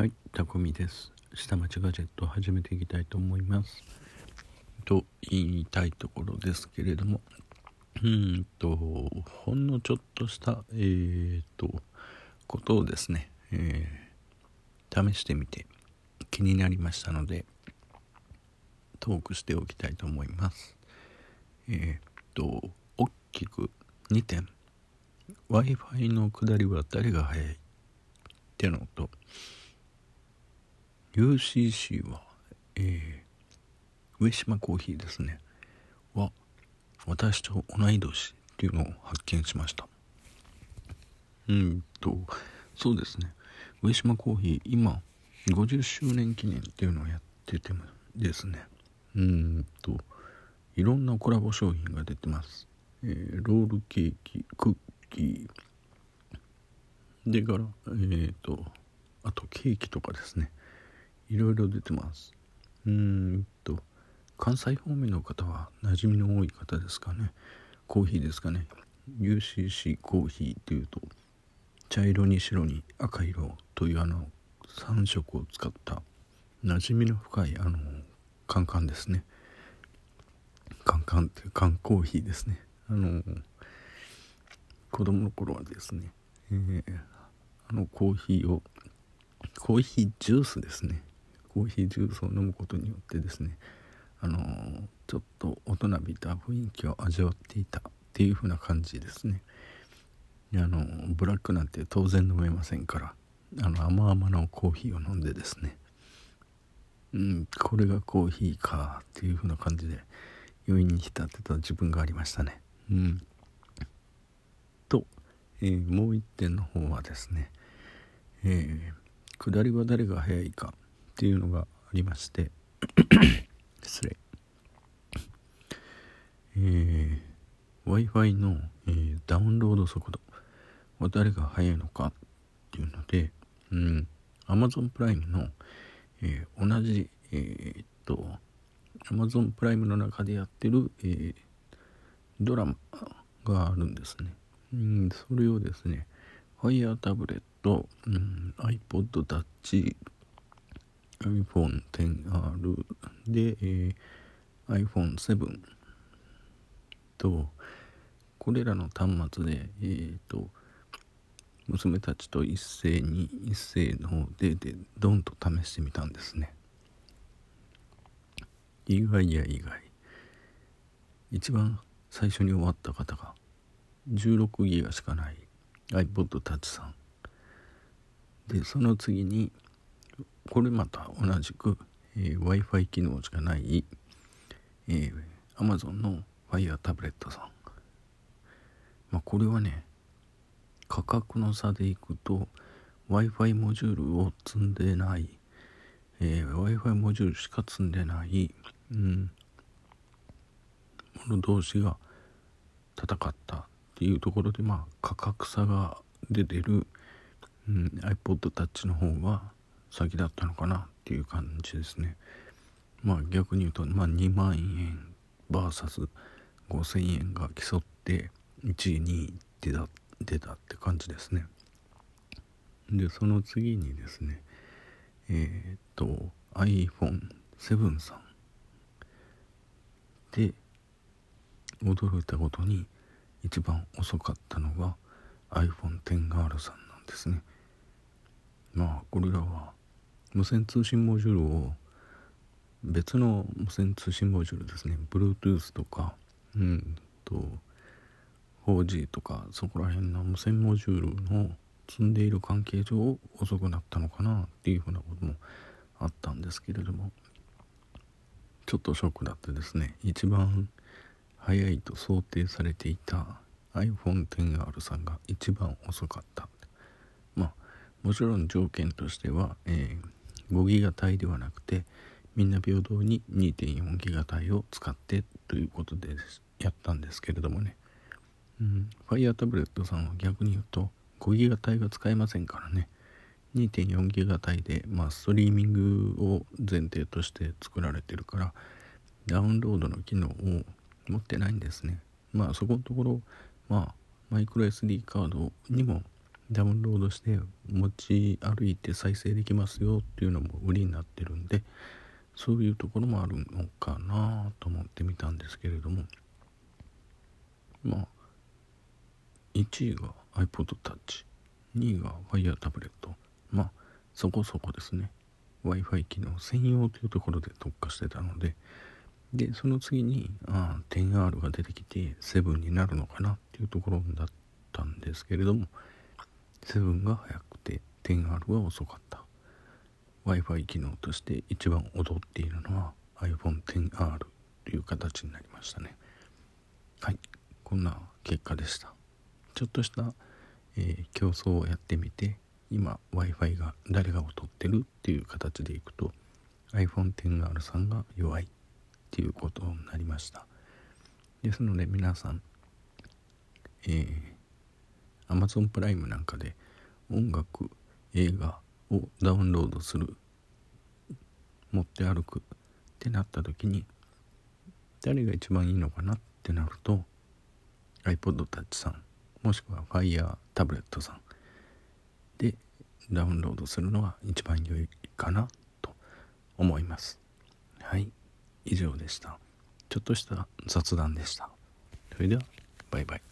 はい、タコミです。下町ガジェットを始めていきたいと思います。と言いたいところですけれども、うんと、ほんのちょっとした、えー、と、ことをですね、えー試してみて気になりましたので、トークしておきたいと思います。えー、と、大きく2点。Wi-Fi の下りは誰が早い？ってのと、UCC は、えー、上島コーヒーですね。は、私と同い年っていうのを発見しました。うんと、そうですね。上島コーヒー、今、50周年記念っていうのをやっててもですね。うんと、いろんなコラボ商品が出てます。えーロールケーキ、クッキー、でから、えーと、あとケーキとかですね。いろいろ出てます。うんと、関西方面の方は馴染みの多い方ですかね。コーヒーですかね。UCC コーヒーというと、茶色に白に赤色というあの3色を使った馴染みの深いあのカンカンですね。カンカンっていう缶コーヒーですね。あの子供の頃はですね、えーあのコーヒーをコーヒージュースですねコーヒージュースを飲むことによってですねあのちょっと大人びた雰囲気を味わっていたっていう風な感じですね。であのブラックなんて当然飲めませんからあの甘々のコーヒーを飲んでですねうんこれがコーヒーかっていう風な感じで余韻に浸ってた自分がありましたね。うん。と、えーもう一点の方はですねえー下りは誰が早いか。っていうのがありまして 失礼え w i f i の、えーダウンロード速度は誰が速いのかっていうので、うん、Amazon プライムの、えー同じえーっと Amazon プライムの中でやってる、えードラマがあるんですね。うん、それをですね Fire タブレット、うん、iPod Touch iPhone XR で、えー iPhone7 とこれらの端末でえー、と娘たちと一斉に一斉の方ででドンと試してみたんですね。意外や意外。一番最初に終わった方が16ギガしかない iPod Touch さん。でその次にこれまた同じく、え w i f i 機能しかない、えー Amazon の Fire タブレットさん。まあこれはね価格の差でいくと w i f i モジュールを積んでない、え w i f i モジュールしか積んでない、うん、もの同士が戦ったっていうところでまあ価格差が出てる、うん、iPod Touch の方が先だったのかなっていう感じですね。まあ逆に言うと、まあ、2万円 VS5000 円が競って1位2位出た出たって感じですね。でその次にですねえーっと iPhone7 さんで驚いたことに一番遅かったのが iPhone XR さんなんですね。まあこれらは無線通信モジュールを別の無線通信モジュールですね。Bluetooth とかうんと 4G とかそこら辺の無線モジュールの積んでいる関係上遅くなったのかなっていうふうなこともあったんですけれどもちょっとショックだってですね。一番早いと想定されていた iPhone XR さんが一番遅かった。まあもちろん条件としては、えー5ギガ帯ではなくてみんな平等に2.4ギガ帯を使ってということでやったんですけれどもね、うん、Fire タブレットさんは逆に言うと5ギガ帯が使えませんからね。2.4ギガ帯で、まあ、ストリーミングを前提として作られてるからダウンロードの機能を持ってないんですね。まあそこのところまあマイクロ SD カードにもダウンロードして持ち歩いて再生できますよっていうのも売りになってるんでそういうところもあるのかなと思ってみたんですけれども。まあ1位が iPod Touch 2位が Fire タブレットまあそこそこですね。W i f i 機能専用というところで特化してたのででその次にあ 10R が出てきて7になるのかなっていうところだったんですけれども7が早くて 10R は遅かった。W i f i 機能として一番踊っているのは iPhone10R という形になりましたね。はい。こんな結果でした。ちょっとした、えー、競争をやってみて今 w i f i が誰が劣ってるっていう形でいくと iPhone10R さんが弱いっていうことになりました。ですので皆さんえー、Amazon プライムなんかで音楽映画をダウンロードする持って歩くってなった時に誰が一番いいのかなってなると iPod Touch さんもしくは Fire タブレットさんでダウンロードするのが一番良いかなと思います。はい。以上でした。ちょっとした雑談でした。それではバイバイ。